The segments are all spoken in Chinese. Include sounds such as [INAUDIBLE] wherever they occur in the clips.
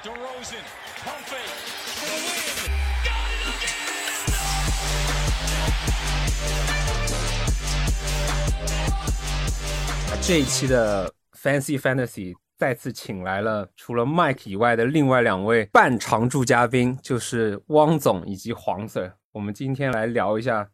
DeRozan, pump fake 这一期的 Fancy Fantasy 再次请来了除了 Mike 以外的另外两位半常驻嘉宾，就是汪总以及黄 Sir。我们今天来聊一下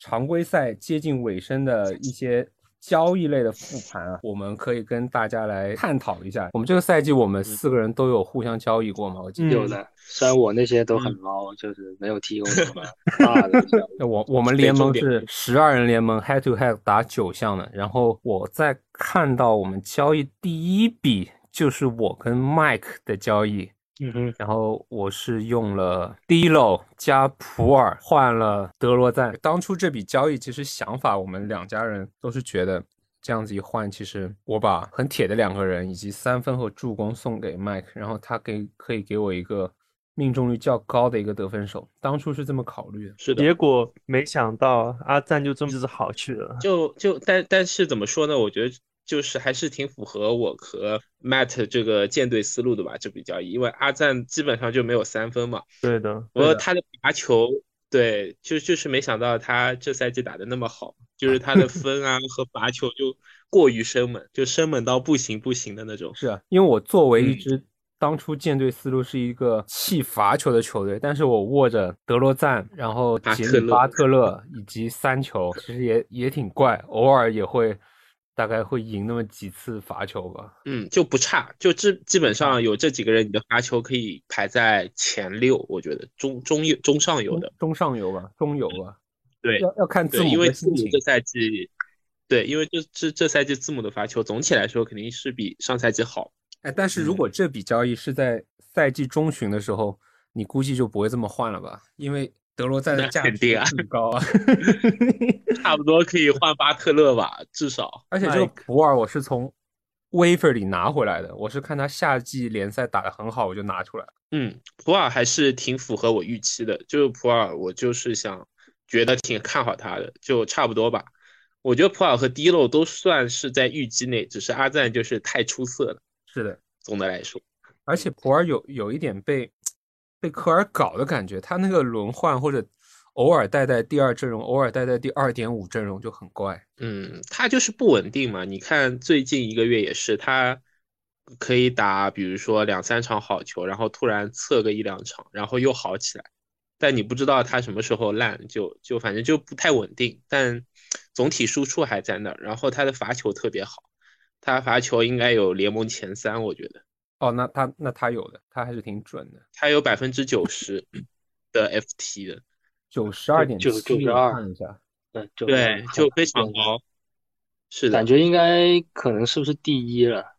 常规赛接近尾声的一些交易类的复盘啊，我们可以跟大家来探讨一下。我们这个赛季我们四个人都有互相交易过吗？我记得有的，虽然我那些都很捞，就是没有提供什么 [LAUGHS] 大的交易。[LAUGHS] 我我们联盟是十二人联盟，head to head 打九项的。然后我在看到我们交易第一笔就是我跟 Mike 的交易，嗯哼，然后我是用了 Dilo 加普尔换了德罗赞。当初这笔交易其实想法，我们两家人都是觉得这样子一换，其实我把很铁的两个人以及三分和助攻送给 Mike，然后他给可以给我一个命中率较高的一个得分手。当初是这么考虑的。是的，结果没想到阿赞就这么子好去了。就就但但是怎么说呢？我觉得就是还是挺符合我和 Matt 这个舰队思路的吧，这笔交易，因为阿赞基本上就没有三分嘛，对的，不过他的罚球，对，就就是没想到他这赛季打的那么好，就是他的分啊和罚球就过于生猛，就生猛到不行不行的那种。是啊，因为我作为一嗯支当初舰队思路是一个弃罚球的球队，但是我握着德罗赞，然后杰里巴特勒以及三球，其实也也挺怪，偶尔也会大概会赢那么几次罚球吧。嗯，就不差，就基基本上有这几个人，你的罚球可以排在前六，我觉得中中游中上游的。中上游吧，中游吧，对要要看字对，母因为字母这。赛季，对，因为这这这赛季字母的罚球总体来说肯定是比上赛季好。哎，但是如嗯果这笔交易是在赛季中旬的时候，你估计就不会这么换了吧？因为德罗赞的价值肯定啊很高啊。[LAUGHS] 差不多可以换巴特勒吧，[LAUGHS] 至少。而且这个普尔我是从 waiver 里拿回来的，我是看他夏季联赛打得很好，我就拿出来了。嗯，普尔还是挺符合我预期的。就是普尔，我就是想觉得挺看好他的，就差不多吧。我觉得普尔和迪洛都算是在预期内，只是阿赞就是太出色了。是的，总的来说，而且普尔有有一点被被科尔搞的感觉，他那个轮换或者偶尔带带第二阵容，偶尔带带第二点五阵容就很怪。嗯，他就是不稳定嘛。你看最近一个月也是，他可以打，比如说两三场好球，然后突然测个一两场，然后又好起来。但你不知道他什么时候烂，就就反正就不太稳定。但总体输出还在那儿，然后他的罚球特别好，他罚球应该有联盟前三，我觉得哦，那他那他有的，他还是挺准的，他有百分之九十的 FT 的，九十二点就七，92看一下。对，就对，就非常高。是的感，觉应该可能是不是第一了？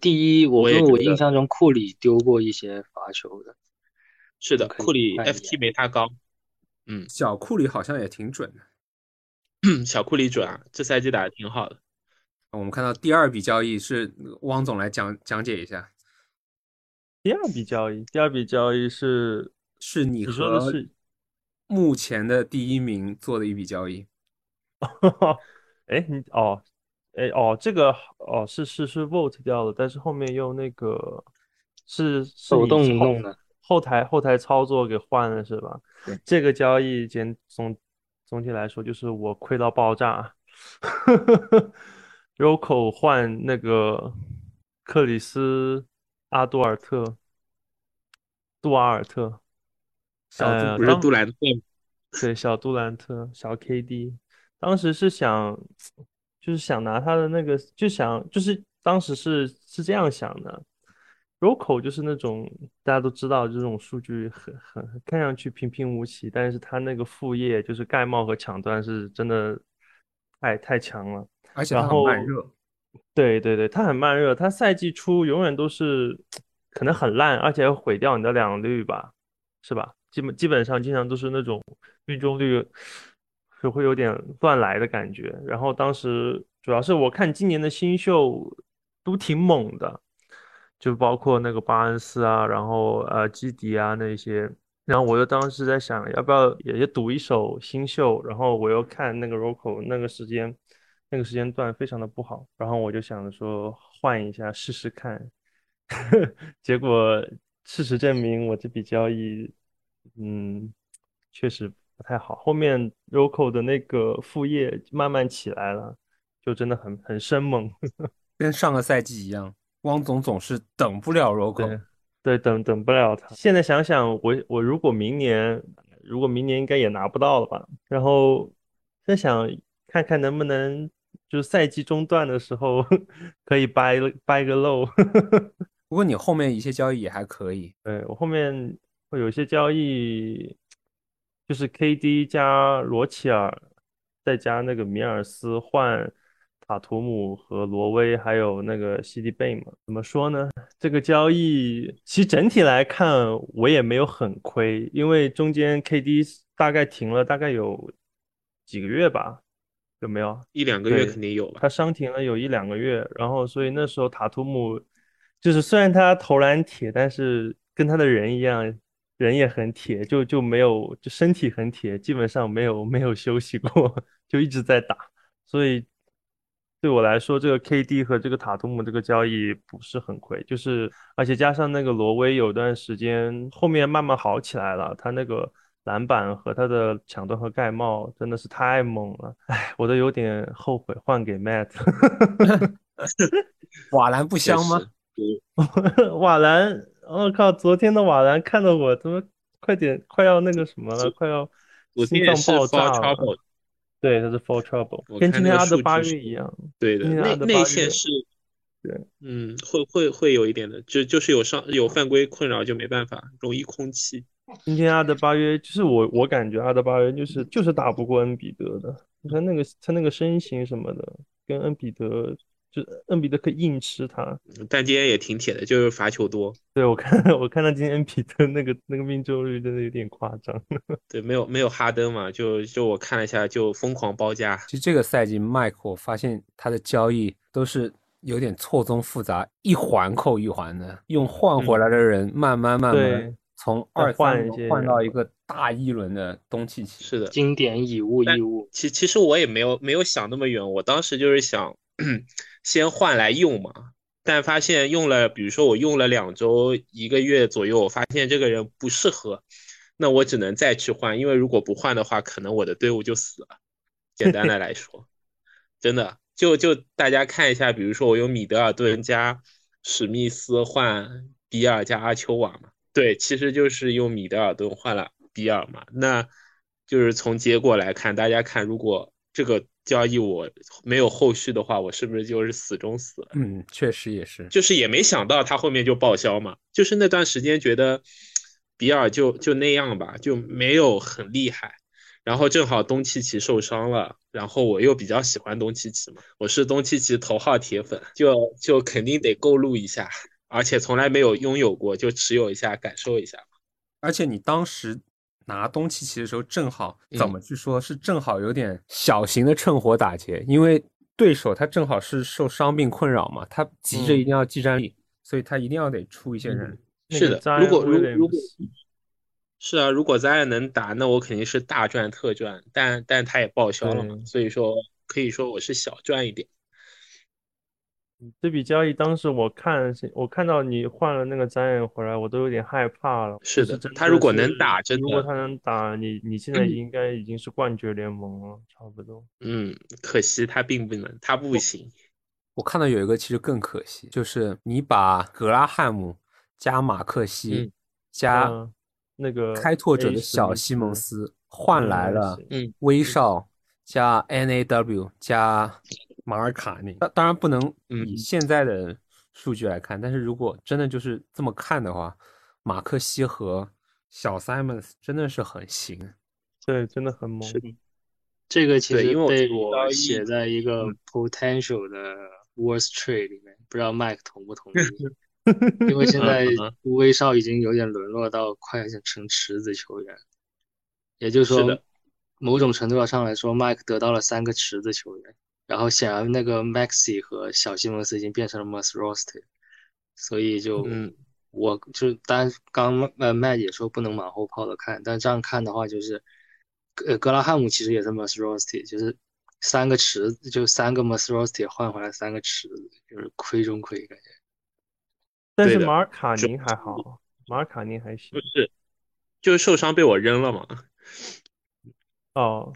第一，我因为我印象中库里丢过一些罚球的，是的，库里 FT 没他高。嗯小库里好像也挺准的。[CLEARS THROAT] 小库里准啊，这赛季打的挺好的。我们看到第二笔交易是汪总来讲讲解一下，第二笔交易，第二笔交易是是你你说的是目前的第一名做的一笔交易。[LAUGHS] 哎，你哦，哎哦，这个哦是是是 vote 掉了，但是后面又那个是是手动以后弄的后台后台操作给换了是吧？这个交易简总总体来说就是我亏到爆炸，[LAUGHS] Rocco 换那个克里斯阿杜尔特，杜瓦尔特，小呃，不是杜兰特，对，小杜兰特，小 KD，当时是想，就是想拿他的那个，就想，就是当时是是这样想的，Rocco 就是那种大家都知道这种数据很很看上去平平无奇，但是他那个副业就是盖帽和抢断是真的太太强了。而且。他然后很慢热，对对对，他很慢热，他赛季初永远都是可能很烂，而且要毁掉你的两率吧，是吧？基本基本上经常都是那种命中率就会有点乱来的感觉。然后当时主要是我看今年的新秀都挺猛的，就包括那个巴恩斯啊，然后呃基迪啊那些。然后我又当时在想，要不要也也赌一手新秀？然后我又看那个 Rocco 那个时间。那个时间段非常的不好，然后我就想着说换一下试试看，[LAUGHS] 结果事实证明我这笔交易，嗯，确实不太好。后面 Rocco 的那个副业慢慢起来了，就真的很很生猛。[LAUGHS] 跟上个赛季一样，汪总总是等不了 Rocco。对对，等等不了他。现在想想，我我如果明年，如果明年应该也拿不到了吧？然后在想看看能不能，就是赛季中段的时候 [LAUGHS] 可以掰掰个漏。[LAUGHS] 不过你后面一些交易也还可以，对我后面会有一些交易，就是 KD 加罗齐尔，再加那个米尔斯换塔图姆和罗威，还有那个西迪贝嘛。怎么说呢？这个交易其实整体来看我也没有很亏，因为中间 KD 大概停了大概有几个月吧，有没有？一两个月肯定有吧？他伤停了有一两个月，然后所以那时候塔图姆就是虽然他投篮铁，但是跟他的人一样，人也很铁，就就没有就身体很铁，基本上没有没有休息过，[LAUGHS] 就一直在打。所以对我来说，这个 KD 和这个塔图姆这个交易不是很亏，就是而且加上那个罗威有段时间后面慢慢好起来了，他那个篮板和他的抢断和盖帽真的是太猛了，哎，我都有点后悔换给 Matt。[LAUGHS] [LAUGHS] 瓦兰不香吗？[LAUGHS] 瓦兰，我、靠！昨天的瓦兰看得我他妈快点快要那个什么了，快要心脏爆炸了。对，他是 for trouble，跟今天阿德巴约一样。对的，今天内阿德巴约内线是，对，嗯，会会会有一点的，就就是有上有犯规困扰就没办法，容易空气。今天阿德巴约就是我，我感觉阿德巴约就是就是打不过恩比德的。你看那个他那个身形什么的，跟恩比德就恩比德可以硬吃他。但今天也挺铁的，就是罚球多，对我看 [LAUGHS] 我看到今天恩比德那个那个命中率真的有点夸张。[LAUGHS] 对，没有没有哈登嘛，就就我看了一下，就疯狂包夹。其实这个赛季麦克，我发现他的交易都是有点错综复杂，一环扣一环的，用换回来的人慢慢慢慢对从再二换一些换到一个大一轮的东契奇。是的，经典以物易物，其其实我也没有没有想那么远，我当时就是想 [CLEARS THROAT] 先换来用嘛，但发现用了，比如说我用了两周一个月左右，我发现这个人不适合，那我只能再去换，因为如果不换的话，可能我的队伍就死了。简单的来说，[LAUGHS] 真的就就大家看一下，比如说我用米德尔顿加史密斯换比尔加阿丘瓦嘛，对，其实就是用米德尔顿换了比尔嘛，那就是从结果来看，大家看如果这个交易我没有后续的话，我是不是就是死中死了？嗯，确实也是。就是也没想到他后面就报销嘛，就是那段时间觉得比尔就就那样吧，就没有很厉害。然后正好东契奇受伤了，然后我又比较喜欢东契奇嘛，我是东契奇头号铁粉，就就肯定得购入一下，而且从来没有拥有过，就持有一下感受一下。而且你当时拿东契奇的时候，正好怎嗯么去说，是正好有点小型的趁火打劫，因为对手他正好是受伤病困扰嘛，他急着嗯一定要技战力，所以他一定要得出一些人。是的，如果如如果是啊，如果咱也能打，那我肯定是大赚特赚，但但他也报销了嘛，所以说可以说我是小赚一点。这笔交易当时我看，我看到你换了那个詹恩回来，我都有点害怕了。是的他如果能打真的如果他能打，你你现在应该已经是冠军联盟了，差不多。嗯，可惜他并不能，他不行。我看到有一个其实更可惜，就是你把格拉汉姆加马克西、嗯加嗯那个开拓者的小西蒙斯斯换嗯来了嗯威少加 NAW 加马尔卡宁。那当然不能以嗯现在的数据来看，但是如果真的就是这么看的话，马克西和小 Simons 真的是很行。对，真的很猛。这个其实对因为我被我写在一个嗯 potential 的 worst trade 里面，不知道 Mike 同不同意？[LAUGHS] 因为现在威少已经有点沦落到快成池子球员，也就是说，某种程度上来说，Mike 得到了三个池子球员，然后显然那个 Maxi 和小西蒙斯已经变成了 Must Roster，所以就嗯我就当然刚呃 Matt 也说不能马后炮的看，但这样看的话就是，呃格拉汉姆其实也是 Must Roster，就是三个池子就三个 Must Roster 换回来三个池子，就是亏中亏感觉。但是马尔卡宁还好，马尔卡宁还行不。是，就是受伤被我扔了嘛。哦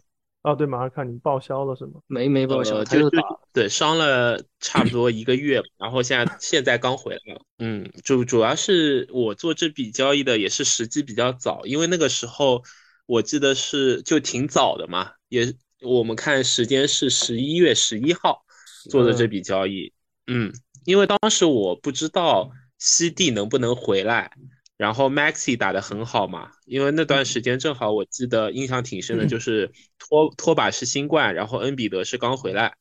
哦，对，马尔卡你报销了是吗？没没报销，呃，就就他就对伤了差不多一个月，然后现在现在刚回来了。嗯，主主要是我做这笔交易的也是时机比较早，因为那个时候我记得是就挺早的嘛，也我们看时间是十一月十一号做的这笔交易。嗯，因为当时我不知道西地能不能回来，然后 Maxi 打得很好嘛，因为那段时间正好我记得印象挺深的，就是托托把是新冠，然后恩比德是刚回来，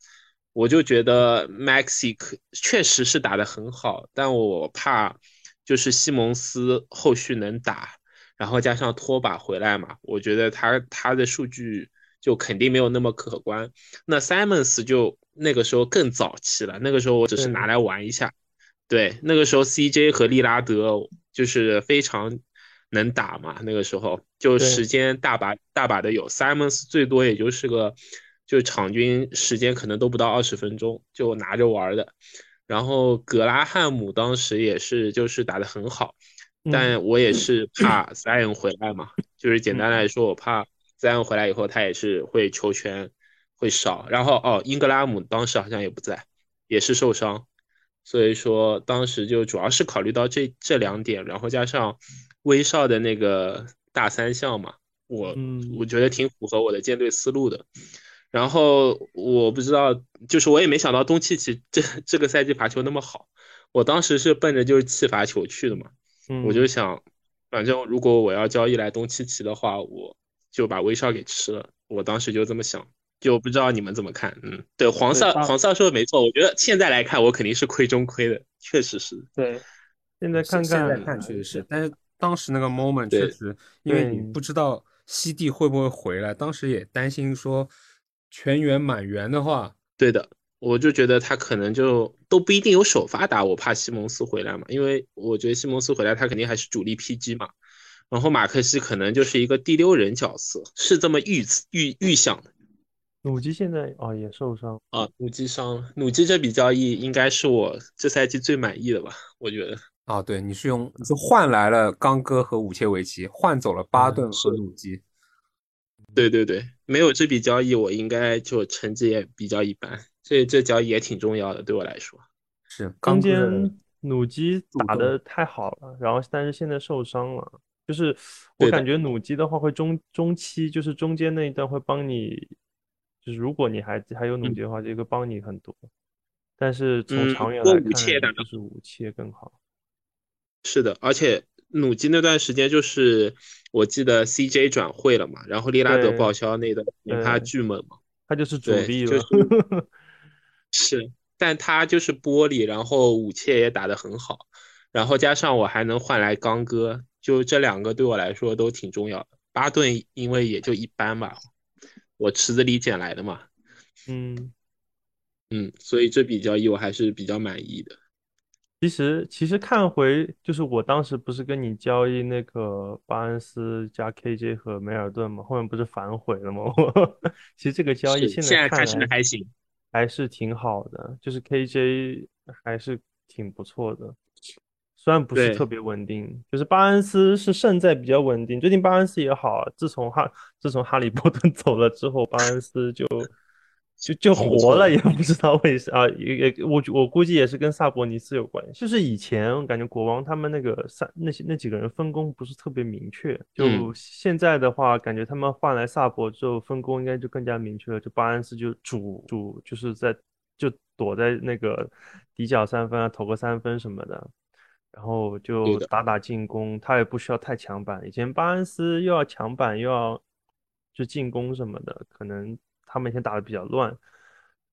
我就觉得 Maxi 可确实是打得很好，但我怕就是西蒙斯后续能打，然后加上托把回来嘛，我觉得他他的数据就肯定没有那么可观。那 Simons 就那个时候更早期了，那个时候我只是拿来玩一下。对，那个时候 CJ 和利拉德就是非常能打嘛，那个时候就时间大把大把的有，Simons 最多也就是个就场均时间可能都不到二十分钟就拿着玩的。然后格拉汉姆当时也是就是打得很好，嗯但我也是怕 Zion 回来嘛，就是简单来说，我怕 Zion 回来以后他也是会球权会少。然后哦，英格拉姆当时好像也不在，也是受伤。所以说当时就主要是考虑到这这两点，然后加上威少的那个大三项嘛，我嗯我觉得挺符合我的舰队思路的。然后我不知道，就是我也没想到东契奇这这个赛季罚球那么好，我当时是奔着就是弃罚球去的嘛，我就嗯想，反正如果我要交易来东契奇的话，我就把威少给吃了，我当时就这么想。就不知道你们怎么看，嗯，对，黄少黄少说的没错，我觉得现在来看，我肯定是亏中亏的，确实是。对，现在看现看在看确实是，但是当时那个 moment 确实，因为你不知道西蒂会不会回来，当时也担心说全员满员的话，对的，我就觉得他可能就都不一定有首发打，我怕西蒙斯回来嘛，因为我觉得西蒙斯回来他肯定还是主力 PG 嘛，然后马克西可能就是一个第六人角色，是这么预预预想的努基现在哦也受伤，啊。努基伤了，努基这笔交易应该是我这赛季最满意的吧，我觉得。啊，对，你是用你是换来了刚哥和武切维奇，换走了巴顿和鲁基，对对对，没有这笔交易，我应该就成绩也比较一般。所以这交易也挺重要的，对我来说。是刚间努基打的太好了，然后但是现在受伤了，就是我感觉努基的话会中中期就是中间那一段会帮你，就是如果你还还有努力的话，这个帮你很多，但是从长远来看，就是武切更好。是的，而且努基那段时间就是我记得 CJ 转会了嘛，然后利拉德报销那段他巨猛嘛，他就是主对力了，就是 [LAUGHS] 是，但他就是玻璃，然后武切也打得很好，然后加上我还能换来刚哥，就这两个对我来说都挺重要的。巴顿因为也就一般吧，我池子里捡来的嘛，嗯。嗯，所以这笔交易我还是比较满意的。其实其实看回就是我当时不是跟你交易那个巴恩斯加 KJ 和梅尔顿嘛，后面不是反悔了吗？[LAUGHS] 我其实这个交易现在看是来还行，还是挺好的，就是 KJ 还是挺不错的，虽然不是特别稳定，就是巴恩斯是胜在比较稳定，最近巴恩斯也好，自从哈自从哈利波特 [LAUGHS] 走了之后，巴恩斯就 [LAUGHS] 就就活了，也不知道为啥啊，也也我我估计也是跟萨博尼斯有关系。就是以前我感觉国王他们那个三那些那几个人分工不是特别明确，就嗯现在的话，感觉他们换来萨博之后，分工应该就更加明确了。就巴恩斯就主主就是在就躲在那个底角三分啊，投个三分什么的。然后就打打进攻，他也不需要太强板。以前巴恩斯又要强板又要就进攻什么的，可能他们以前打的比较乱。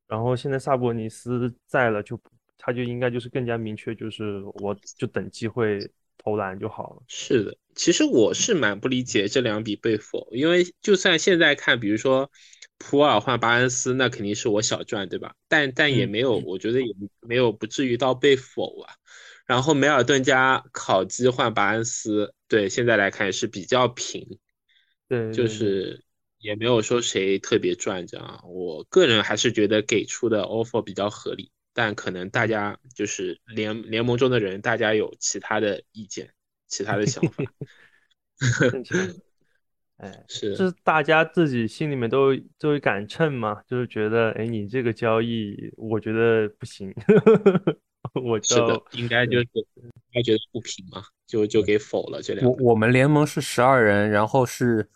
然后现在萨博尼斯在了就，他就应该就是更加明确，就是我就等机会投篮就好了。是的，其实我是蛮不理解这两笔被否，因为就算现在看，比如说普尔换巴恩斯，那肯定是我小赚，对吧？但但也嗯没有，我觉得也没有不至于到被否啊。然后梅尔顿加考基换巴恩斯，对，现在来看是比较平，对对对是也没有说谁特别赚这样。我个人还是觉得给出的 offer 比较合理，但可能大家就是联联盟中的人，大家有其他的意见，其他的想法。[LAUGHS] [LAUGHS] 哎，是就是大家自己心里面都都有杆秤嘛，就是觉得，哎，你这个交易，我觉得不行，[LAUGHS] 我是的，应该就是他觉得不平嘛，就就给否了这两个。我我们联盟是十二人，然后是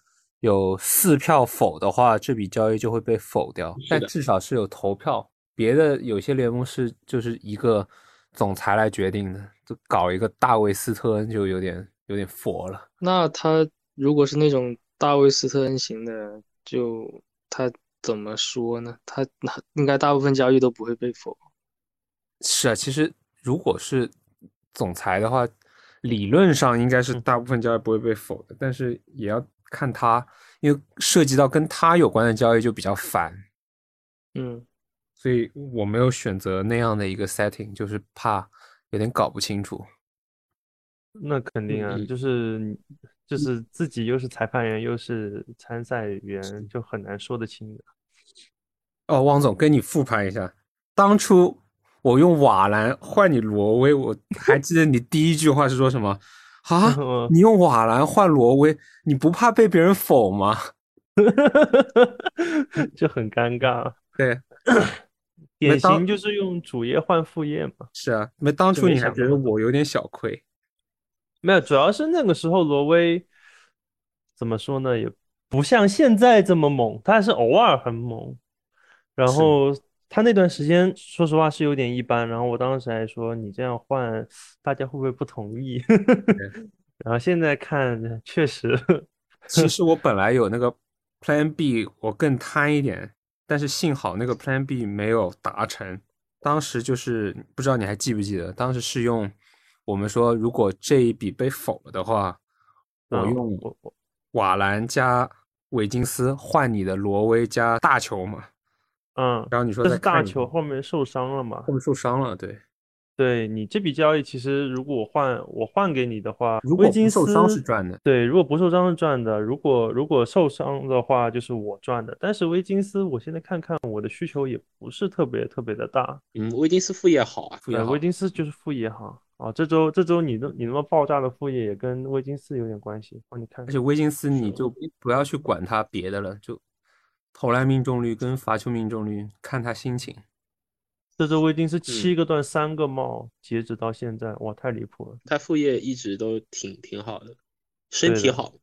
有四票否的话，这笔交易就会被否掉，但至少是有投票。别的有些联盟是就是一个总裁来决定的，就搞一个大卫斯特恩就有点有点佛了。那他如果是那种大卫斯特恩型的，就他怎么说呢？他那应该大部分交易都不会被否。是啊，其实如果是总裁的话，理论上应该是大部分交易不会被否的，但是也要看他，因为涉及到跟他有关的交易就比较烦，嗯，所以我没有选择那样的一个 setting，就是怕有点搞不清楚。那肯定啊，嗯。就是就是自己又是裁判员又是参赛员，就很难说得清的。哦，汪总，跟你复盘一下，当初我用瓦兰换你罗威，我还记得你第一句话是说什么？[LAUGHS] 啊，嗯你用瓦兰换罗威，你不怕被别人否吗？[LAUGHS] 就很尴尬。对，[COUGHS] 典型就是用主业换副业嘛。是啊，没当初你还觉得我有点小亏，没有，主要是那个时候罗威怎么说呢，也不像现在这么猛，他还是偶尔很猛。然后他那段时间，说实话是有点一般。然后我当时还说，你这样换，大家会不会不同意？[LAUGHS] 然后现在看，确实，其实我 [LAUGHS] 本来有那个 Plan B，我更贪一点，但是幸好那个 Plan B 没有达成。当时就是不知道你还记不记得，当时是用我们说，如果这一笔被否了的话，我嗯用瓦兰加维金斯换你的罗威加大球嘛，嗯，然后你说但是大球后面受伤了嘛？后面受伤了，对，对你这笔交易，其实如果我换我换给你的话，如果不受伤是赚的，对，如果不受伤是赚的，如果如果受伤的话就是我赚的。但是威金斯，我现在看看我的需求也不是特别特别的大。嗯，威金斯副业好啊，副业好威金斯就是副业哈。啊，这周这周你那你那么爆炸的副业也跟威金斯有点关系，帮你看看。而且威金斯你就不要去管他别的了，就投篮命中率跟罚球命中率看他心情。这周威金嗯斯七个段三个帽，截止到现在，哇，太离谱了。他副业一直都挺挺好的，身体好。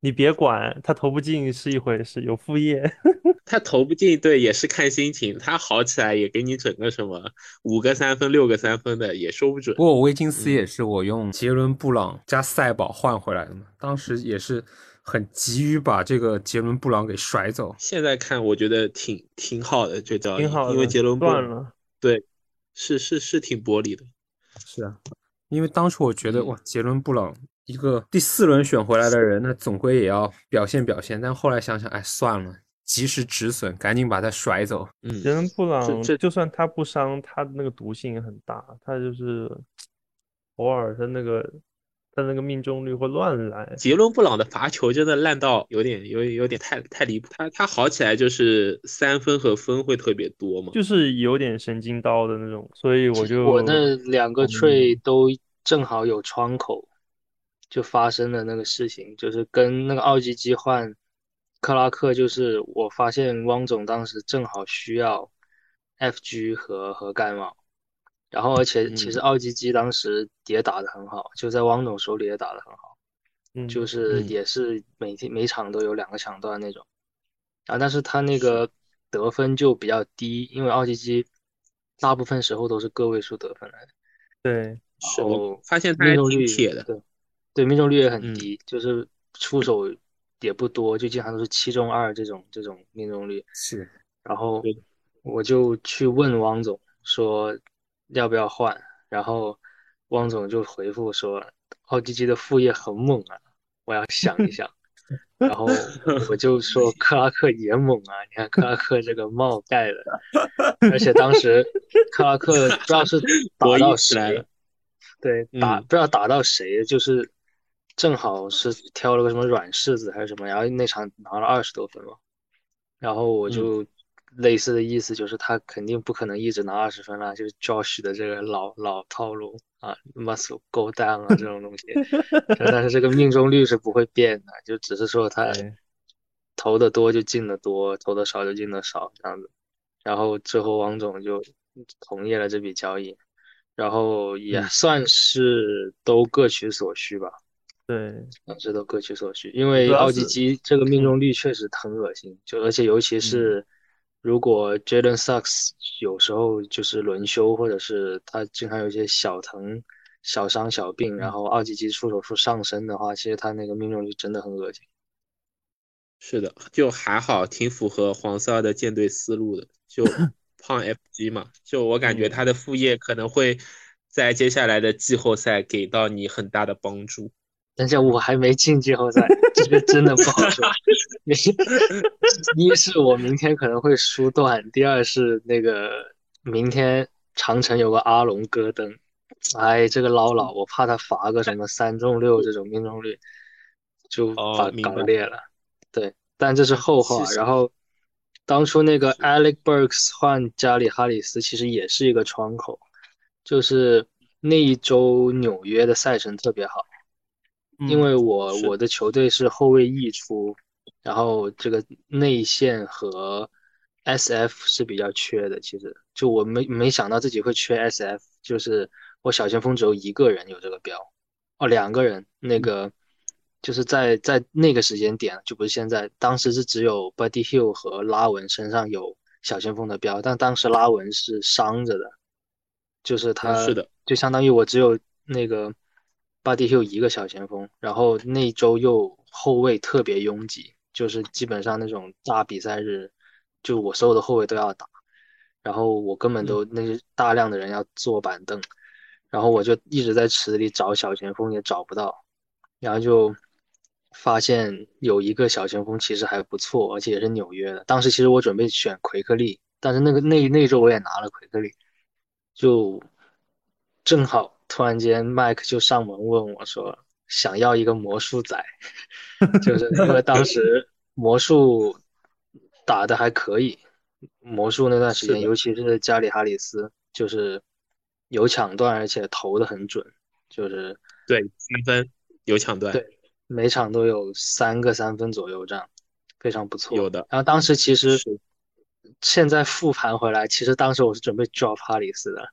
你别管他投不进是一回事，有副业。[LAUGHS] 他投不进，对，也是看心情。他好起来也给你整个什么五个三分、六个三分的，也说不准不。过威金斯嗯也是我用杰伦布朗加赛宝换回来的嘛，当时也是很急于把这个杰伦布朗给甩走。现在看，我觉得挺挺好的，这招，挺好的，因为杰伦布朗断了。对，是是是挺玻璃的。是啊，因为当初我觉得嗯哇，杰伦布朗一个第四轮选回来的人，那总归也要表现表现。但后来想想，哎，算了，及时止损，赶紧把他甩走。嗯，杰伦布朗这就算他不伤，他的那个毒性也很大，他就是 [TSK] 偶尔他那个他那个命中率会乱来。杰伦布朗的罚球真的烂到有点有有点太太离谱。他他好起来就是三分和分会特别多嘛。就是有点神经刀的那种，所以我就我那两个嗯 trade 都正好有窗口，就发生了那个事情，就是跟那个奥基基换克拉克，就是我发现汪总当时正好需要 FG 和和盖帽，然后而且其实嗯奥基基当时也打得很好，就在汪总手里也打得很好，嗯就是嗯也是每天每场都有两个抢断那种，啊，但是他那个得分就比较低，因为奥基基大部分时候都是个位数得分来的。对是我哦发现他命中率挺铁的。对对，命中率也很嗯低，就是出手也不多，就经常都是七中二这种这种命中率。是，然后我就去问汪总说要不要换，然后汪总就回复说奥基基的副业很猛啊，我要想一想。[LAUGHS] 然后我就说克拉克也猛啊，你看克拉克这个帽盖的，而且当时克拉克不知道是打到谁来了，对，打嗯不知道打到谁，就是正好是挑了个什么软柿子还是什么，然后那场拿了二十多分嘛，然后我就类似的意思，就是他肯定不可能一直拿二十分了，就是 Josh 的这个老老套路啊，must go down 啊这种东西。[LAUGHS] 但是这个命中率是不会变的，就只是说他投的多就进的多，投的少就进的少这样子。然后最后王总就同意了这笔交易，然后也嗯算是都各取所需吧。对，啊，这都各取所需，因为奥基是基这个命中率确实很恶心，就而且尤其是如果 Jalen Sucks 有时候就是轮休，或者是他经常有一些小疼、小伤、小病，然后奥基基出手数上升的话，其实他那个命中率真的很恶心。是的，就还好，挺符合黄色二的舰队思路的，就 [LAUGHS] 胖 FG 嘛，就我感觉他的副业可能会在接下来的季后赛给到你很大的帮助。但是我还没进季后赛，这个真的不好说。[LAUGHS] 一是我明天可能会输断，第二是那个明天长城有个阿隆戈登，哎，这个捞老，我怕他罚个什么三中六这种命中率，就搞裂了。对，但这是后话。是是然后当初那个 Alec Burks 换加里哈里斯，其实也是一个窗口，就是那一周纽约的赛程特别好。因为我是我的球队是后卫溢出，然后这个内线和 SF 是比较缺的。其实就我没没想到自己会缺 SF，就是我小前锋只有一个人有这个标，哦，两个人，那个就是在在那个时间点，就不是现在，当时是只有 Buddy Hill 和拉文身上有小前锋的标，但当时拉文是伤着的，就是他嗯是的，就相当于我只有那个。巴蒂秀一个小前锋，然后那周又后卫特别拥挤，就是基本上那种大比赛日，就我所有的后卫都要打，然后我根本都那些大量的人要坐板凳，然后我就一直在池子里找小前锋也找不到，然后就发现有一个小前锋其实还不错，而且也是纽约的。当时其实我准备选奎克利，但是那个那那周我也拿了奎克利，就正好。突然间，麦克就上门问我说：“想要一个魔术仔，[LAUGHS] 就是因为当时魔术打的还可以，魔术那段时间，尤其是加里哈里斯，就是有抢断，而且投的很准，就是对三分有抢断，对每场都有三个三分左右，这样非常不错。有的。然后当时其实现在复盘回来，其实当时我是准备 drop 哈里斯的。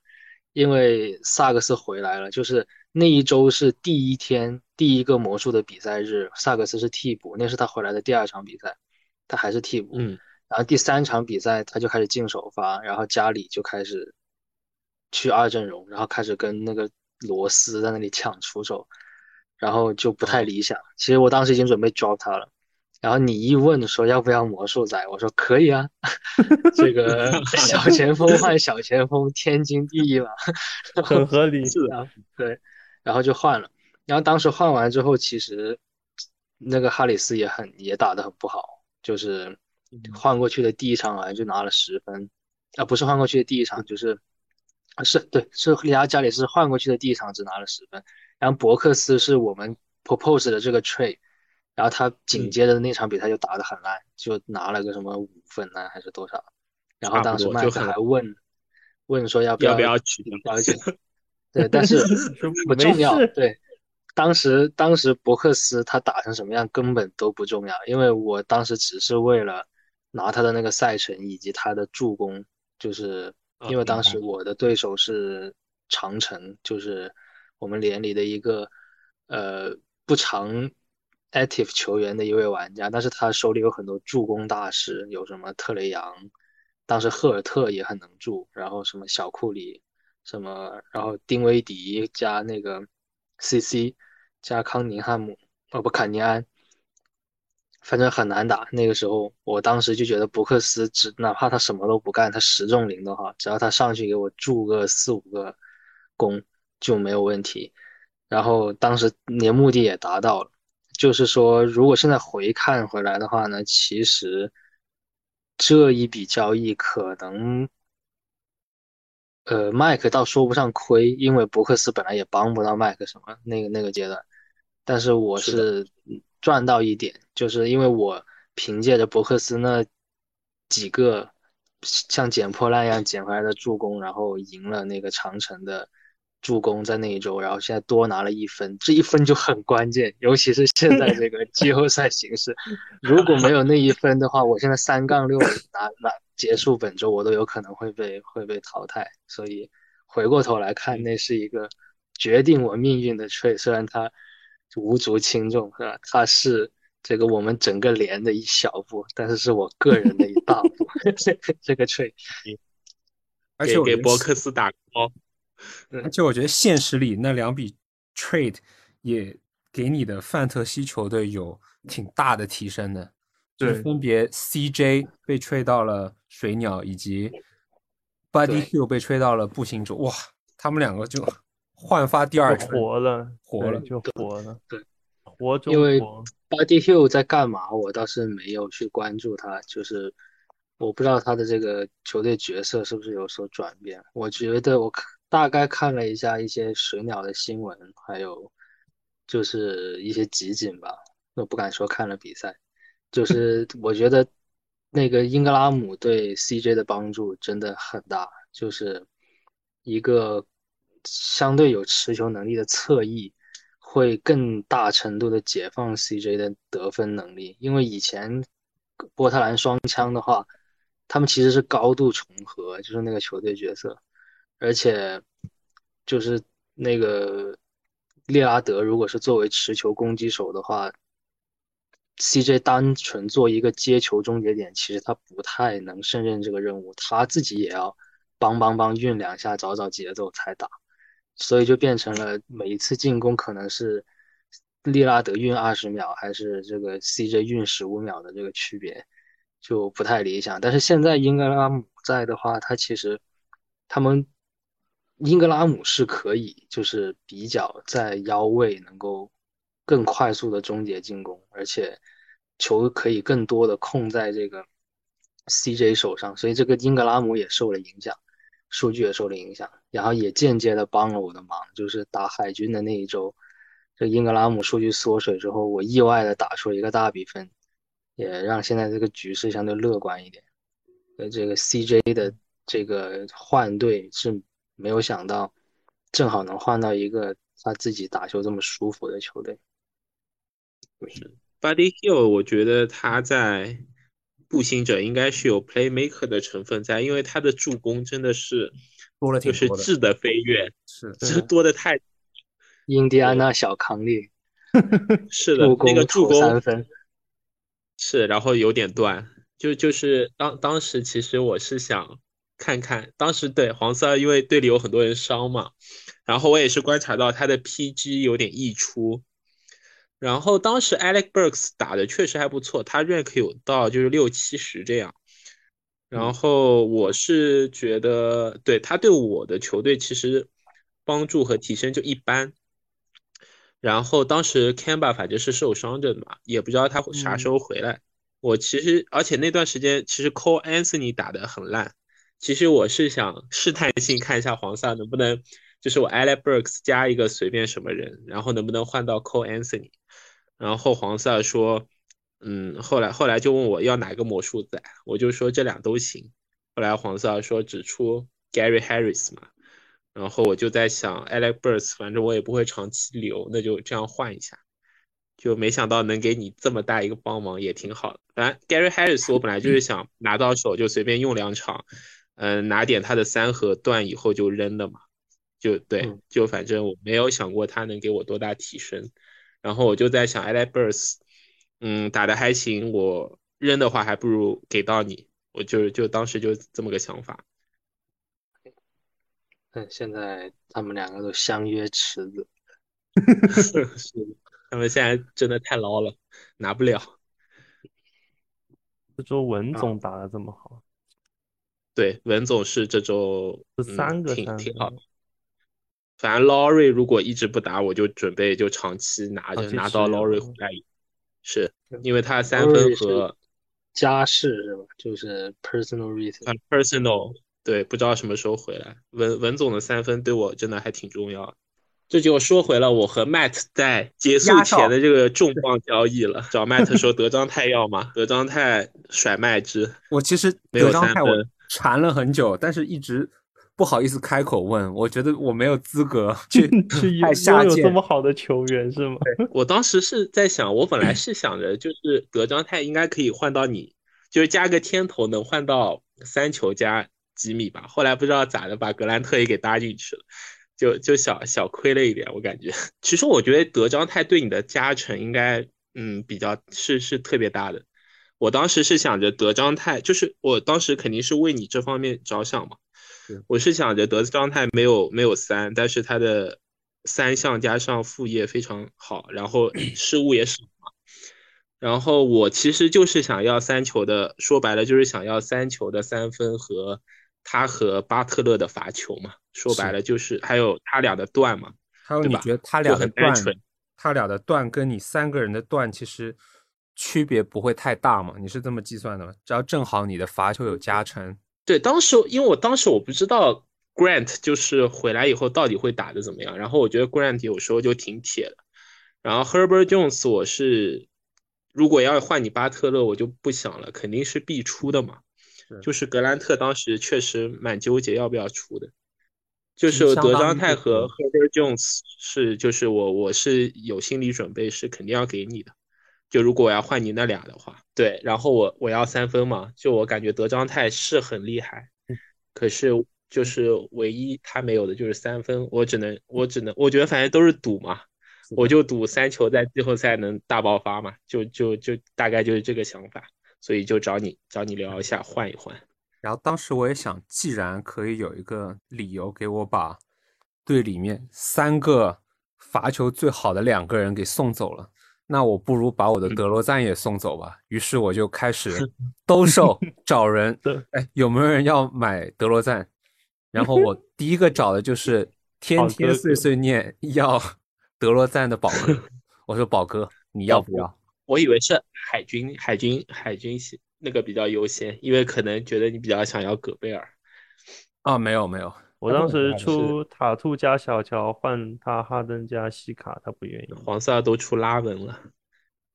因为萨克斯回来了，就是那一周是第一天第一个魔术的比赛日，萨克斯是替补，那是他回来的第二场比赛，他还是替补。嗯，然后第三场比赛他就开始进首发，然后家里就开始去二阵容，然后开始跟那个罗斯在那里抢出手，然后就不太理想。其实我当时已经准备 drop 他了。然后你一问说要不要魔术仔，我说可以啊，[LAUGHS] 这个小前锋换小前锋，天经地义嘛，[LAUGHS] 很合理。是的，对，然后就换了。然后当时换完之后，其实那个哈里斯也很也打得很不好，就是换过去的第一场好像就拿了十分，啊，不是换过去的第一场，就是是对，是利亚加里斯换过去的第一场只拿了十分，然后伯克斯是我们 propose 的这个 trade。然后他紧接着那场比赛就打得很烂，就拿了个什么五分呢，还是多少？然后当时麦克还问问说要不要不要取消 [LAUGHS] 对，但是 [LAUGHS] 不重要。对，当时当时伯克斯他打成什么样根本都不重要，因为我当时只是为了拿他的那个赛程以及他的助攻，就是因为当时我的对手是长城，就是我们连里的一个呃不常。Active 球员的一位玩家，但是他手里有很多助攻大师，有什么特雷杨，当时赫尔特也很能助，然后什么小库里，什么然后丁威迪加那个 CC 加康宁汉姆，哦不坎尼安，反正很难打。那个时候我当时就觉得伯克斯只哪怕他什么都不干，他十中零的话，只要他上去给我助个四五个攻就没有问题。然后当时连目的也达到了。就是说，如果现在回看回来的话呢，其实这一笔交易可能，呃，麦克倒说不上亏，因为伯克斯本来也帮不到麦克什么那个那个阶段，但是我是赚到一点，就是因为我凭借着伯克斯那几个像捡破烂一样捡回来的助攻，然后赢了那个长城的助攻在那一周，然后现在多拿了一分，这一分就很关键，尤其是现在这个季后赛形势，如果没有那一分的话，我现在三杠六拿拿结束本周，我都有可能会被会被淘汰，所以回过头来看，那是一个决定我命运的 trade，虽然它无足轻重，是吧？它是。这个我们整个连的一小步，但是是我个人的一大步。[LAUGHS] 这个 trade，而且给博克斯打 call。而且我觉得现实里那两笔 trade 也给你的范特西球队有挺大的提升的。就是，分别 CJ 被吹到了水鸟，以及 Buddy Hill 被吹到了步行者。哇，他们两个就焕发第二春，活了，活了，就活了。对，活中因为活。Buddy Hill 在干嘛？我倒是没有去关注他，就是我不知道他的这个球队角色是不是有所转变。我觉得我看大概看了一下一些水鸟的新闻，还有就是一些集锦吧，我不敢说看了比赛，就是 [LAUGHS] 我觉得那个英格拉姆对 CJ 的帮助真的很大，就是一个相对有持球能力的侧翼。会更大程度的解放 CJ 的得分能力，因为以前波特兰双枪的话，他们其实是高度重合，就是那个球队角色，而且就是那个利拉德如果是作为持球攻击手的话，CJ 单纯做一个接球终结点，其实他不太能胜任这个任务，他自己也要帮帮帮运两下，找找节奏才打。所以就变成了每一次进攻可能是利拉德运二十秒，还是这个 CJ 运十五秒的这个区别，就不太理想。但是现在英格拉姆在的话，他其实他们英格拉姆是可以就是比较在腰位能够更快速的终结进攻，而且球可以更多的控在这个 CJ 手上，所以这个英格拉姆也受了影响。数据也受了影响，然后也间接的帮了我的忙，就是打海军的那一周，这英格拉姆数据缩水之后，我意外的打出一个大比分，也让现在这个局势相对乐观一点。呃，这个 CJ 的这个换队是没有想到，正好能换到一个他自己打球这么舒服的球队。是 Buddy Hill，我觉得他在。步行者应该是有 playmaker 的成分在，因为他的助攻真的是多了，就是质的飞跃，是这多的太。印第安纳小康利，[LAUGHS] 是的，那个助攻三分，是，然后有点断，就就是当当时其实我是想看看，当时对黄色，因为队里有很多人伤嘛，然后我也是观察到他的 PG 有点溢出。然后当时 Alex Burks 打的确实还不错，他 rank 有到就是六七十这样。然后我是觉得，对他对我的球队其实帮助和提升就一般。然后当时 Camba 反正是受伤着的嘛，也不知道他啥时候回来。我其实而且那段时间其实 Cole Anthony 打的很烂，其实我是想试探性看一下黄萨能不能，就是我 Alex Burks 加一个随便什么人，然后能不能换到 Cole Anthony。然后黄萨说，嗯，后来后来就问我要哪个魔术仔，我就说这俩都行。后来黄萨说只出 Gary Harris 嘛，然后我就在想 Alex Burks，反正我也不会长期留，那就这样换一下。就没想到能给你这么大一个帮忙，也挺好的。反正 Gary Harris 我本来就是想拿到手就随便用两场，拿点他的三和断以后就扔的嘛，就对，就反正我没有想过他能给我多大提升。然后我就在想 a l e b u r s 嗯，打的还行，我扔的话还不如给到你，我就就当时就这么个想法。嗯，现在他们两个都相约池子，[LAUGHS] 是，他们现在真的太捞了，拿不了。[LAUGHS] 这周文总打的这么好，对，文总是这周三个挺挺好的。反正 Laurie 如果一直不打，我就准备就长期拿着，拿到 Laurie 回来。是因为他三分和家事是吧？就是 personal reason。personal 对，不知道什么时候回来。文文总的三分对我真的还挺重要。这就说回了我和 Matt 在结束前的这个 [LAUGHS] 重磅交易了。找 Matt 说德章泰要吗？德章泰甩麦之。我其实没有德章泰我缠了很久，但是一直不好意思开口问。我觉得我没有资格 [LAUGHS] 去去 [LAUGHS] 太拥有下贱这么好的球员是吗？我当时是在想，我本来是想着就是德章泰应该可以换到你，就是加个天头能换到三球加几米吧。后来不知道咋的，把格兰特也给搭进去了，就就小小亏了一点，我感觉。其实我觉得德章泰对你的加成应该嗯比较是是特别大的。我当时是想着德章泰，就是我当时肯定是为你这方面着想嘛。我是想着德章泰没有没有三，但是他的三项加上副业非常好，然后 [CLEARS THROAT] 失误也少嘛。然后我其实就是想要三球的，说白了就是想要三球的三分和他和巴特勒的罚球嘛。说白了就是还有他俩的断嘛。还有你觉得他俩的就很单纯，他俩的断跟你三个人的断其实区别不会太大嘛？你是这么计算的吗？只要正好你的罚球有加成，对，当时因为我当时我不知道 Grant 就是回来以后到底会打的怎么样，然后我觉得 Grant 有时候就挺铁的，然后 Herbert Jones 我是如果要换你巴特勒，我就不想了，肯定是必出的嘛。就是格兰特当时确实蛮纠结要不要出的，就是德章泰和 Herbert Jones 是就是我我是有心理准备是肯定要给你的。就如果我要换你那俩的话，对，然后我我要三分嘛，就我感觉德章泰是很厉害，可是就是唯一他没有的就是三分，我只能我只能我觉得反正都是赌嘛，我就赌三球在季后赛能大爆发嘛，就就就大概就是这个想法，所以就找你找你聊一下换一换。然后当时我也想，既然可以有一个理由给我把队里面三个罚球最好的两个人给送走了，那我不如把我的德罗赞也送走吧。于是我就开始 [LAUGHS] 兜售 [LAUGHS] 找人对，哎，有没有人要买德罗赞？然后我 [LAUGHS] 第一个找的就是天天碎碎念要德罗赞的宝哥，我说宝哥你要不要？我以为是海军海军海军系那个比较优先，因为可能觉得你比较想要戈贝尔。啊，没有没有，我当时出塔兔加小乔换他哈登加西卡，他不愿意。黄色都出拉文了，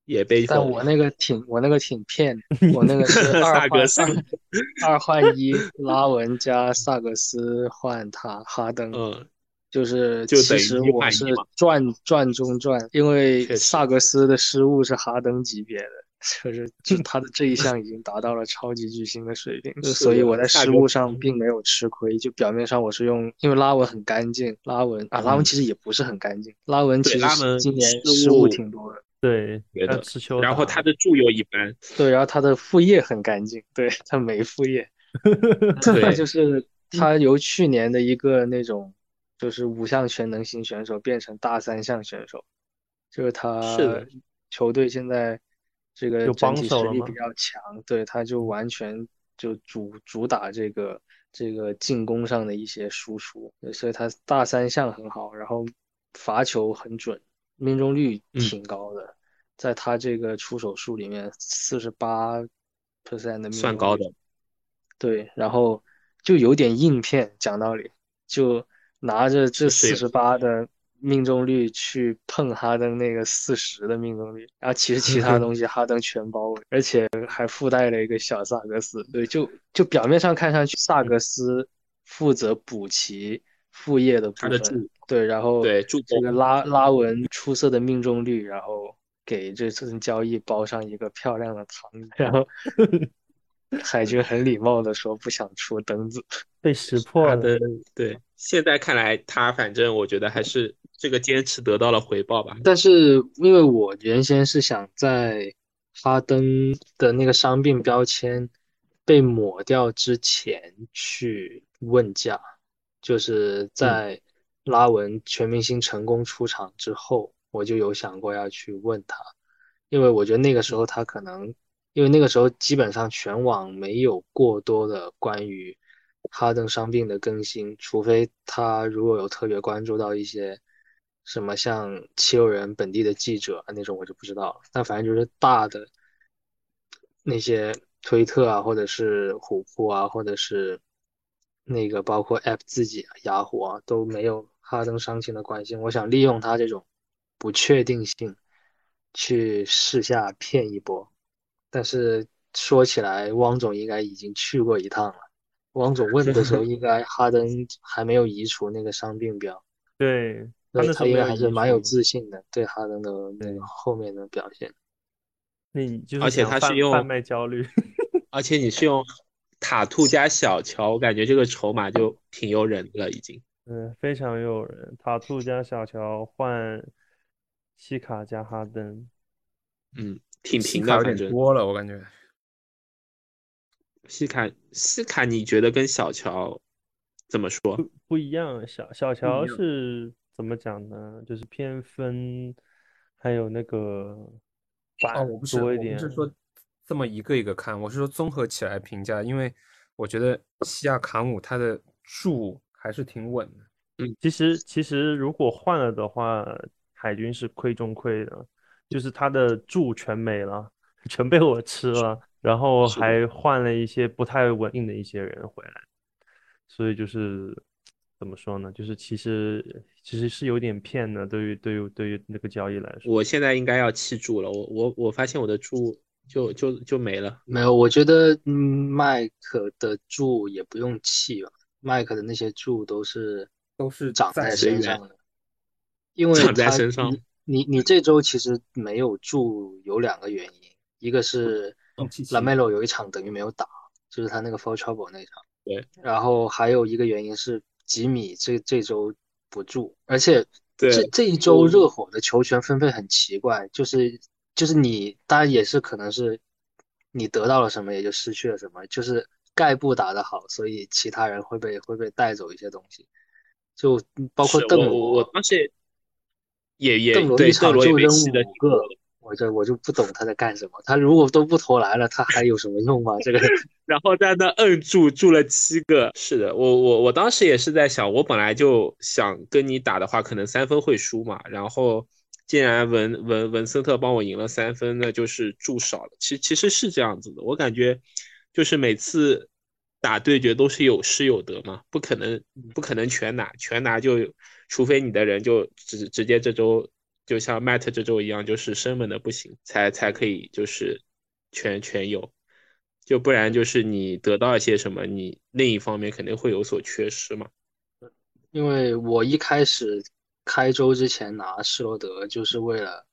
也被但我那个挺我那个挺骗，[LAUGHS] 我那个是二萨格换斯二 [LAUGHS] 二换一，拉文加萨格斯换他哈登，嗯，就是就等于其实我是换一嘛赚赚中赚，因为萨格斯的失误是哈登级别的。就是，就他的这一项已经达到了超级巨星的水平，[LAUGHS] 是所以我在失误上并没有吃亏。就表面上我是用，因为拉文很干净，拉文啊，拉文其实也不是很干净，拉文其实今年失失误误挺多的。对，他觉得持球然后他的助又一般，对，然后他的副业很干净，对他没副业，[LAUGHS] 对他就是他由去年的一个那种就是五项全能型选手变成大三项选手，就是他是的球队现在这个有整体实力比较强，对，他就完全就主主打这个这个进攻上的一些输出，所以他大三项很好，然后罚球很准，命中率嗯挺高的，在他这个出手数里面四十八 percent 的命中率算高的。对，然后就有点硬骗，讲道理，就拿着这四十八的命中率去碰哈登那个四十的命中率，然后其实其他东西哈登全包围，而且还附带了一个小萨格斯。对，就就表面上看上去萨格斯负责补齐副业的部分，对，然后对助这个拉拉文出色的命中率，然后给这次交易包上一个漂亮的糖，然后海军很礼貌的说不想出登子。[LAUGHS] 被识破的对，现在看来他反正我觉得还是这个坚持得到了回报吧。但是因为我原先是想在哈登的那个伤病标签被抹掉之前去问价，就是在拉文全明星成功出场之后，我就有想过要去问他，因为我觉得那个时候他可能，因为那个时候基本上全网没有过多的关于哈登伤病的更新，除非他如果有特别关注到一些什么像七六人本地的记者那种，我就不知道了。但反正就是大的那些推特啊，或者是虎扑啊，或者是那个包括 App 自己啊、雅虎啊都没有哈登伤情的关心。我想利用他这种不确定性去试下骗一波。但是说起来，汪总应该已经去过一趟了。汪总问的时候，应该哈登还没有移除那个伤病标，[LAUGHS] 对，他对那时候没有他应该还是蛮有自信的，对哈登的那个后面的表现。那你就是而且他是用贩卖焦虑，[LAUGHS] 而且你是用塔 [LAUGHS] 兔加小乔，我感觉这个筹码就挺诱人的了，已经。嗯，非常诱人。塔兔加小乔换西卡加哈登，嗯，挺平的，反正。点多了，我感觉。西卡西卡，你觉得跟小乔怎么说？不不一样。小小乔是怎么讲呢？就是偏分，还有那个哦，板我不是，我多一点。不是说这么一个一个看，我是说综合起来评价，因为我觉得西亚卡姆他的柱还是挺稳的。嗯其实其实如果换了的话，海军是亏中亏的，就是他的柱全没了，[LAUGHS] 全被我吃了，然后还换了一些不太稳定的一些人回来，所以就是怎么说呢？就是其实其实是有点骗的，对于对于对于那个交易来说。我现在应该要弃注了，我我我发现我的注就就就没了。没有，我觉得嗯，麦克的柱也不用弃吧，麦克的那些柱都是都是长在在身上的，因为长在他身上你你你这周其实没有住，有两个原因，一个是拉梅洛有一场等于没有打，就是他那个 foul trouble 那场，对，然后还有一个原因是吉米这这周不住，而且这这一周热火的球权分配很奇怪，就是就是你当然也是可能是你得到了什么也就失去了什么，就是盖布打得好，所以其他人会被会被带走一些东西，就包括邓我我我罗，当时也也对邓罗也一场就被气的扔五个，我这我就不懂他在干什么，他如果都不投篮了，他还有什么用吗？这个 [LAUGHS] 然后在那摁住住了七个。是的，我我我当时也是在想，我本来就想跟你打的话，可能三分会输嘛。然后竟然文文文森特帮我赢了三分，那就是注少了。其其实是这样子的，我感觉就是每次打对决都是有失有得嘛，不可能不可能全拿，全拿就除非你的人就直直接这周就像 Matt 这周一样，就是生猛的不行，才才可以就是全全有。就不然就是你得到一些什么，你另一方面肯定会有所缺失嘛。因为我一开始开周之前拿施罗德，就是为了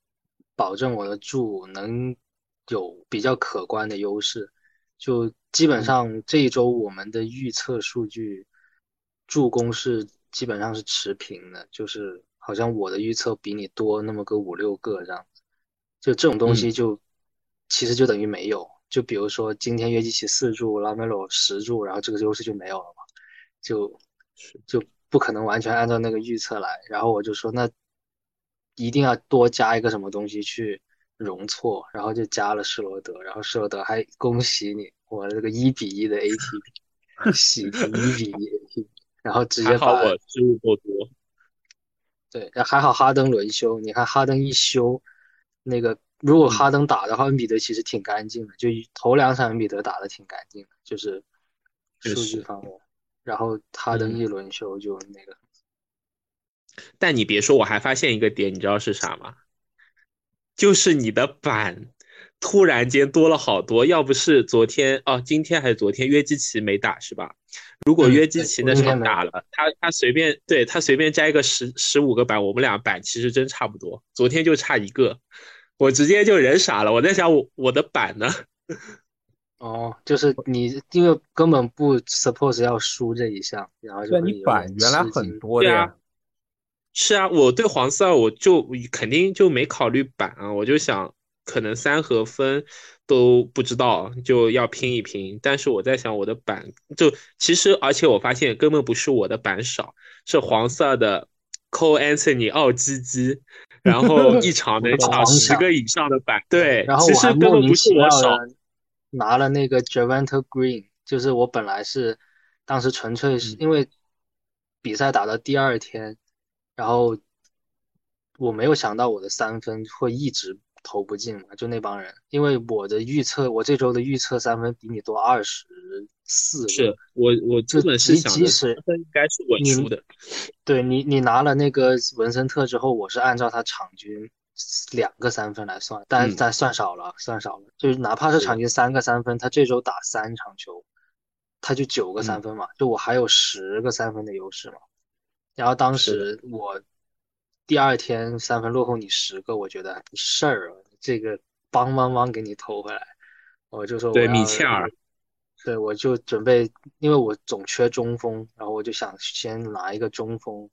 保证我的助能有比较可观的优势。就基本上这一周我们的预测数据助攻是基本上是持平的，就是好像我的预测比你多那么个五六个这样子。就这种东西就、其实就等于没有。就比如说今天约基奇四柱，拉梅罗十柱，然后这个优势就没有了嘛，就就不可能完全按照那个预测来。然后我就说那一定要多加一个什么东西去容错，然后就加了施罗德，然后施罗德还恭喜你，我这个一比一的 ATP，[LAUGHS] 喜提一比一 ATP，然后直接把我失误过多，对，还好哈登轮休，你看哈登一休，那个如果哈登打的话，恩比德其实挺干净的，就头两场恩比德打的挺干净的，就是数据方面。然后哈登嗯一轮休就那个，但你别说，我还发现一个点，你知道是啥吗？就是你的板突然间多了好多，要不是昨天哦，今天还是昨天约基奇没打是吧？如果嗯约基奇那场打了，他他随便对他随便摘个十十五个板，我们俩板其实真差不多，昨天就差一个，我直接就人傻了，我在想我我的板呢？哦，就是你因为根本不 suppose 要输这一项，然后就你板原来很多的呀，是啊，我对黄色我就肯定就没考虑板啊，我就想可能三和分都不知道，就要拼一拼。但是我在想我的板就其实，而且我发现根本不是我的板少，是黄色的 Cole Anthony 奥基基，然后一场能 [LAUGHS] 抢十个以上的板，对，然后其实根本不是我少，的拿了那个 Javante Green，就是我本来是当时纯粹嗯是因为比赛打到第二天，然后我没有想到我的三分会一直投不进嘛，就那帮人，因为我的预测，我这周的预测三分比你多二十四是，我我就基本是即想的即使三分应该是稳你输的，对你，你拿了那个文森特之后，我是按照他场均两个三分来算，但嗯但算少了，算少了。就是哪怕是场均三个三分，他这周打三场球，他就九个嗯三分嘛，就我还有十个三分的优势嘛。然后当时我第二天三分落后你十个，我觉得不是事儿啊，这个邦邦邦给你投回来，我就说我对米切尔，对，我就准备，因为我总缺中锋，然后我就想先拿一个中锋，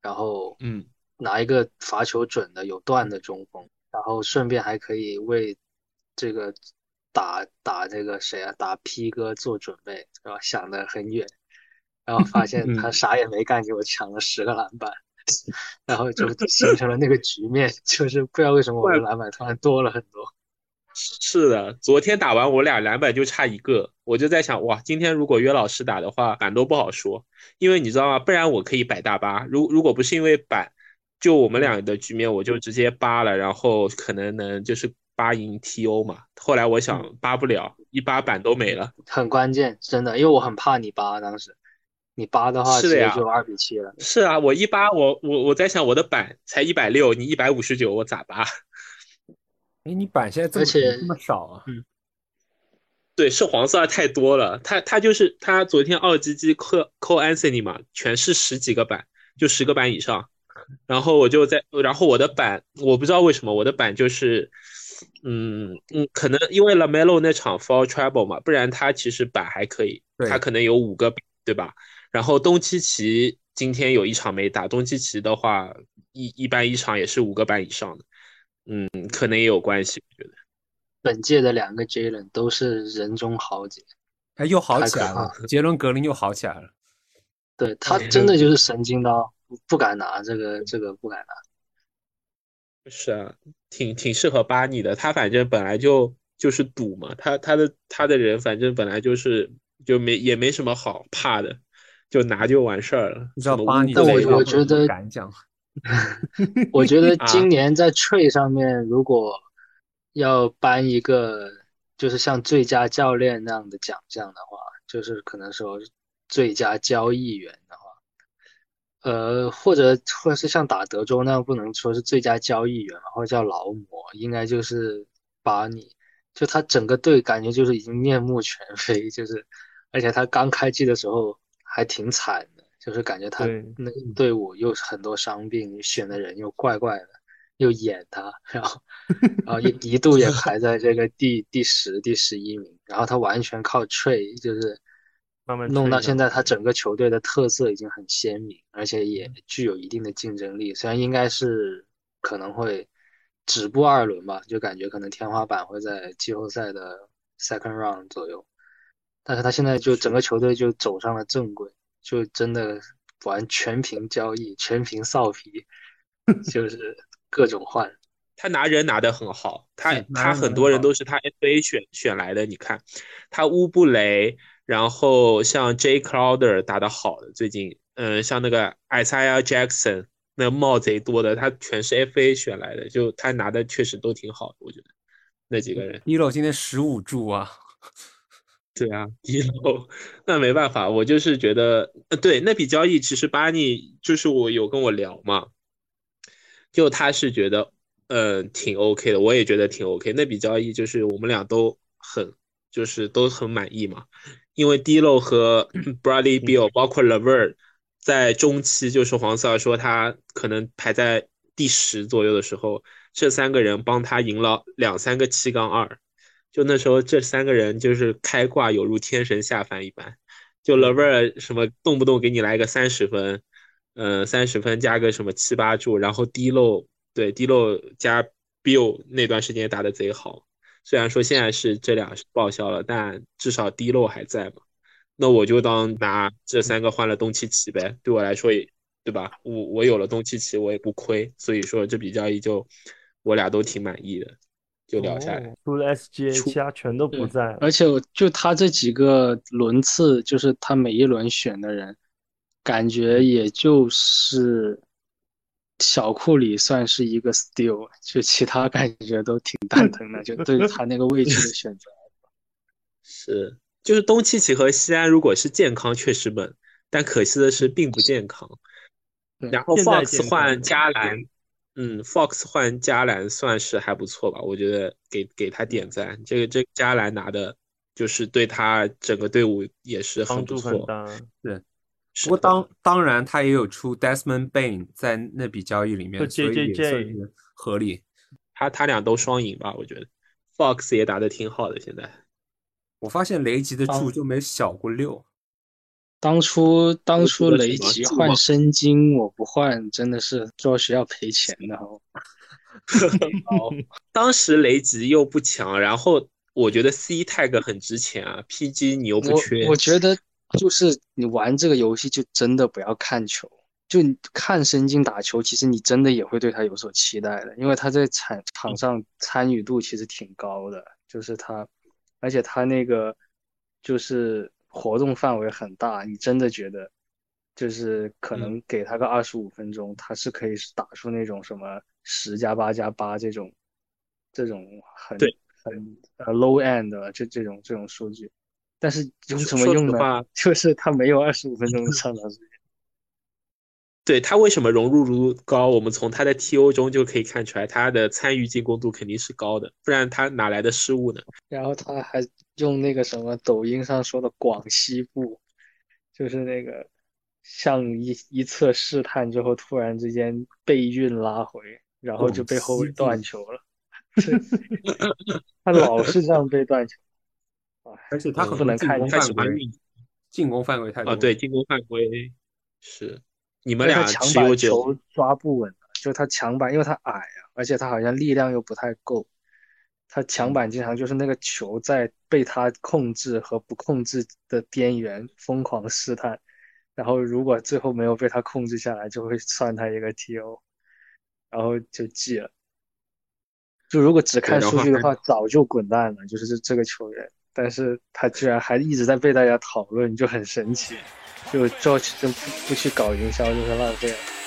然后嗯，拿一个罚球准的有段的中锋，然后顺便还可以为这个打打这个谁啊，打 P 哥做准备，是吧？想的很远，然后发现他嗯啥也没干，给我抢了十个篮板，然后就形成了那个局面，[LAUGHS] 就是不知道为什么我的篮板突然多了很多。[LAUGHS] 是的，昨天打完我俩篮板就差一个，我就在想，哇，今天如果约老师打的话，板都不好说，因为你知道吗？不然我可以摆大巴，如如果不是因为板，就我们俩的局面，我就直接扒了，然后可能能就是扒赢 TO 嘛。后来我想扒不了，一扒板都没了。很关键，真的，因为我很怕你扒，当时你扒的话是的呀就二比七了。是啊，我一八，我我我在想我的板才一百六，你一百五十九，我咋扒？[LAUGHS] 哎，你板现在这么这么少啊？嗯对，是黄色太多了。他他就是他昨天二鸡鸡扣扣 Anthony 嘛，全是十几个板，就十个板以上。然后我就在，然后我的板我不知道为什么我的板就是，嗯嗯，可能因为 Lamelo 那场 foul Trouble 嘛，不然他其实板还可以，他可能有五个板，对吧？然后东契奇今天有一场没打，东契奇的话一一般一场也是五个板以上的，嗯，可能也有关系，我觉得。本届的两个 Jalen 都是人中豪杰，哎，又好起来了，杰伦格林又好起来了。对他嗯真的就是神经刀，不敢拿这个这个不敢拿。是啊，挺挺适合巴尼的。他反正本来就就是赌嘛，他他的他的人反正本来就是就没也没什么好怕的，就拿就完事儿了。你知道什么巴尼但我我觉得敢讲，[LAUGHS] [LAUGHS] 我觉得啊今年在 trade 上面，如果要颁一个就是像最佳教练那样的奖项的话，就是可能说最佳交易员的话，呃，或者或者是像打德州那样，不能说是最佳交易员嘛，或者叫劳模，应该就是把你。就他整个队感觉就是已经面目全非，就是而且他刚开季的时候还挺惨的，就是感觉他那个队伍又是很多伤病，选的人又怪怪的，又演他，然后 [LAUGHS] 然后一一度也排在这个第第十、第十一名，然后他完全靠 trade，就是慢慢弄到现在，他整个球队的特色已经很鲜明，而且也具有一定的竞争力。虽然应该是可能会止步二轮吧，就感觉可能天花板会在季后赛的 second round 左右，但是他现在就整个球队就走上了正轨，就真的玩全凭交易，全凭臊皮，就是各种换。[LAUGHS] 他拿人拿的很好，他他很多人都是他 FA 选选来的。你看，他乌布雷，然后像 J Crowder 打的好的，最近，嗯，像那个 Isaiah Jackson 那帽贼多的，他全是 FA 选来的，就他拿的确实都挺好的，我觉得那几个人。一楼今天十五助啊，对啊，一楼那没办法，我就是觉得，呃，对那笔交易，其实巴尼就是我有跟我聊嘛，就他是觉得，呃，挺 OK 的，我也觉得挺 OK。那笔交易就是我们俩都很，就是都很满意嘛，因为 D'Lo 和 Bradley Bill 包括 Levert 在中期，就是黄色儿说他可能排在第十左右的时候，这三个人帮他赢了两三个七杠二。就那时候这三个人就是开挂有如天神下凡一般，就 Lever 什么动不动给你来个三十分，嗯、呃，三十分加个什么七八注，然后 D 漏对 D 漏加 Bill 那段时间打的贼好，虽然说现在是这俩是报销了，但至少 D 漏还在嘛，那我就当拿这三个换了东契奇呗，对我来说也对吧？我我有了东契奇我也不亏，所以说这笔交易就我俩都挺满意的。就聊下来，哦除了 SGA，其他全都不在。而且就他这几个轮次，就是他每一轮选的人，感觉也就是小库里算是一个 still，就其他感觉都挺蛋疼的，就对他那个位置的选择。[LAUGHS] 是，就是东契奇和西安如果是健康确实稳，但可惜的是并不健康。然后 Fox 换加兰，嗯，Fox 换加兰算是还不错吧？我觉得给给他点赞。这个这个加兰拿的就是对他整个队伍也是很不错。助很大。不过当当然，他也有出 Desmond Bain 在那笔交易里面，和所以也算是合理。他他俩都双赢吧，我觉得 Fox 也打的挺好的，现在。我发现雷吉的当注就没小过六，当初当初雷吉换申京，我不换，真的是做学校赔钱的 [LAUGHS] 当时雷吉又不强，然后我觉得 C tag 很值钱啊，PG 你又不缺，我觉得就是你玩这个游戏就真的不要看球，就你看申京打球，其实你真的也会对他有所期待的，因为他在场场上参与度其实挺高的，就是他，而且他那个就是活动范围很大，你真的觉得就是可能给他个二十五分钟，他是可以打出那种什么十加八加八这种这种很很呃 low end 的这这种这种数据。但是有什么用呢？[LAUGHS] 就是他没有二十五分钟的上场时间。[LAUGHS] 对他为什么融入度高，我们从他的 TO 中就可以看出来，他的参与进攻度肯定是高的，不然他哪来的失误呢？然后他还用那个什么抖音上说的广西步，就是那个向一一侧试探之后，突然之间背运拉回，然后就被后卫断球了。[LAUGHS] 他老是这样被断球，而且他不能看他进攻范围喜欢运进攻范围太多啊，对，进攻范围是你们俩墙板持有球抓不稳，就他墙板，因为他矮啊，而且他好像力量又不太够，他墙板经常就是那个球在被他控制和不控制的边缘疯狂试探，然后如果最后没有被他控制下来，就会算他一个 TO，然后就记了。就如果只看数据的话，早就滚蛋了，就是这这个球员，但是他居然还一直在被大家讨论，就很神奇。就 George 就不不去搞营销，就是浪费了。